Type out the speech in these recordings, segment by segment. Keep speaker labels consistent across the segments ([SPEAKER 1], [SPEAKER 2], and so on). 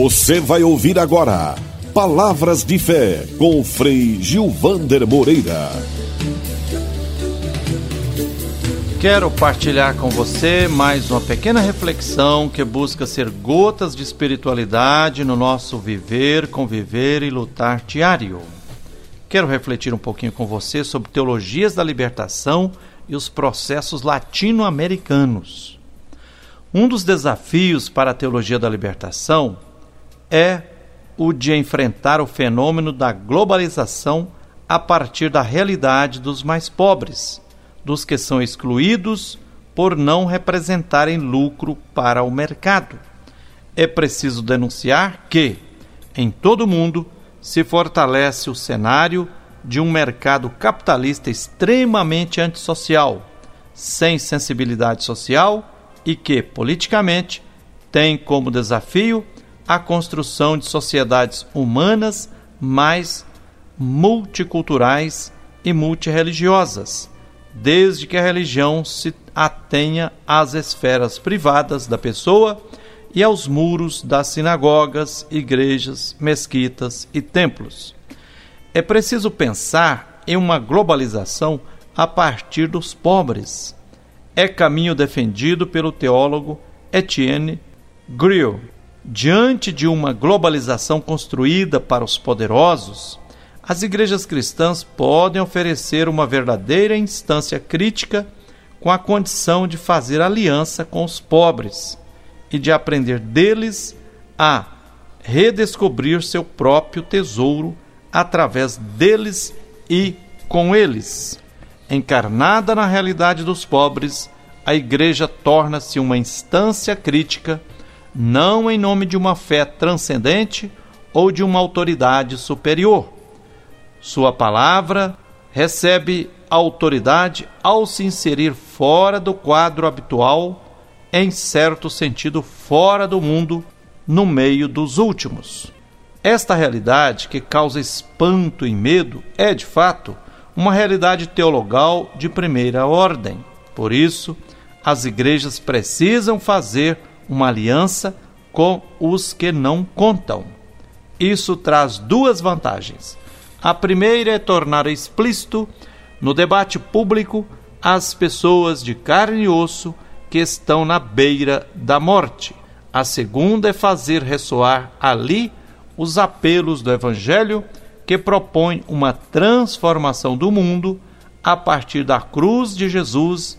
[SPEAKER 1] Você vai ouvir agora Palavras de Fé com Frei Gilvander Moreira.
[SPEAKER 2] Quero partilhar com você mais uma pequena reflexão que busca ser gotas de espiritualidade no nosso viver, conviver e lutar diário. Quero refletir um pouquinho com você sobre teologias da libertação e os processos latino-americanos. Um dos desafios para a teologia da libertação é o de enfrentar o fenômeno da globalização a partir da realidade dos mais pobres dos que são excluídos por não representarem lucro para o mercado. É preciso denunciar que, em todo o mundo, se fortalece o cenário de um mercado capitalista extremamente antissocial, sem sensibilidade social e que, politicamente, tem como desafio a construção de sociedades humanas mais multiculturais e multireligiosas desde que a religião se atenha às esferas privadas da pessoa e aos muros das sinagogas, igrejas, mesquitas e templos. É preciso pensar em uma globalização a partir dos pobres. É caminho defendido pelo teólogo Etienne Grill. Diante de uma globalização construída para os poderosos, as igrejas cristãs podem oferecer uma verdadeira instância crítica com a condição de fazer aliança com os pobres e de aprender deles a redescobrir seu próprio tesouro através deles e com eles. Encarnada na realidade dos pobres, a Igreja torna-se uma instância crítica, não em nome de uma fé transcendente ou de uma autoridade superior sua palavra recebe autoridade ao se inserir fora do quadro habitual, em certo sentido fora do mundo, no meio dos últimos. Esta realidade, que causa espanto e medo, é de fato uma realidade teologal de primeira ordem. Por isso, as igrejas precisam fazer uma aliança com os que não contam. Isso traz duas vantagens. A primeira é tornar explícito no debate público as pessoas de carne e osso que estão na beira da morte. A segunda é fazer ressoar ali os apelos do Evangelho que propõe uma transformação do mundo a partir da cruz de Jesus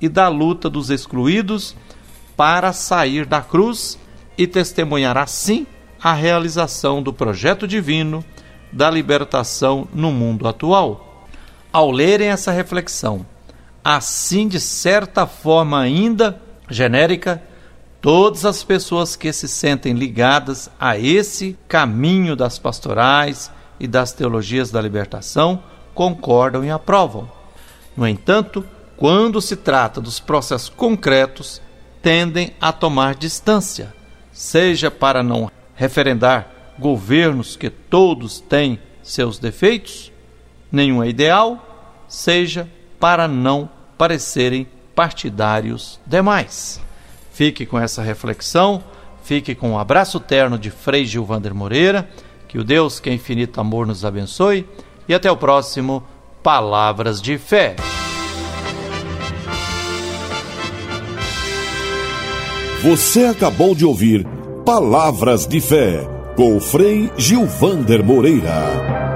[SPEAKER 2] e da luta dos excluídos para sair da cruz e testemunhar assim a realização do projeto divino da libertação no mundo atual. Ao lerem essa reflexão, assim de certa forma ainda genérica, todas as pessoas que se sentem ligadas a esse caminho das pastorais e das teologias da libertação concordam e aprovam. No entanto, quando se trata dos processos concretos, tendem a tomar distância, seja para não referendar governos que todos têm seus defeitos, nenhum é ideal, seja para não parecerem partidários demais. Fique com essa reflexão, fique com um abraço terno de Frei Gilvander Moreira, que o Deus que é infinito amor nos abençoe e até o próximo Palavras de Fé.
[SPEAKER 1] Você acabou de ouvir Palavras de Fé com o Frei Gilvander Moreira.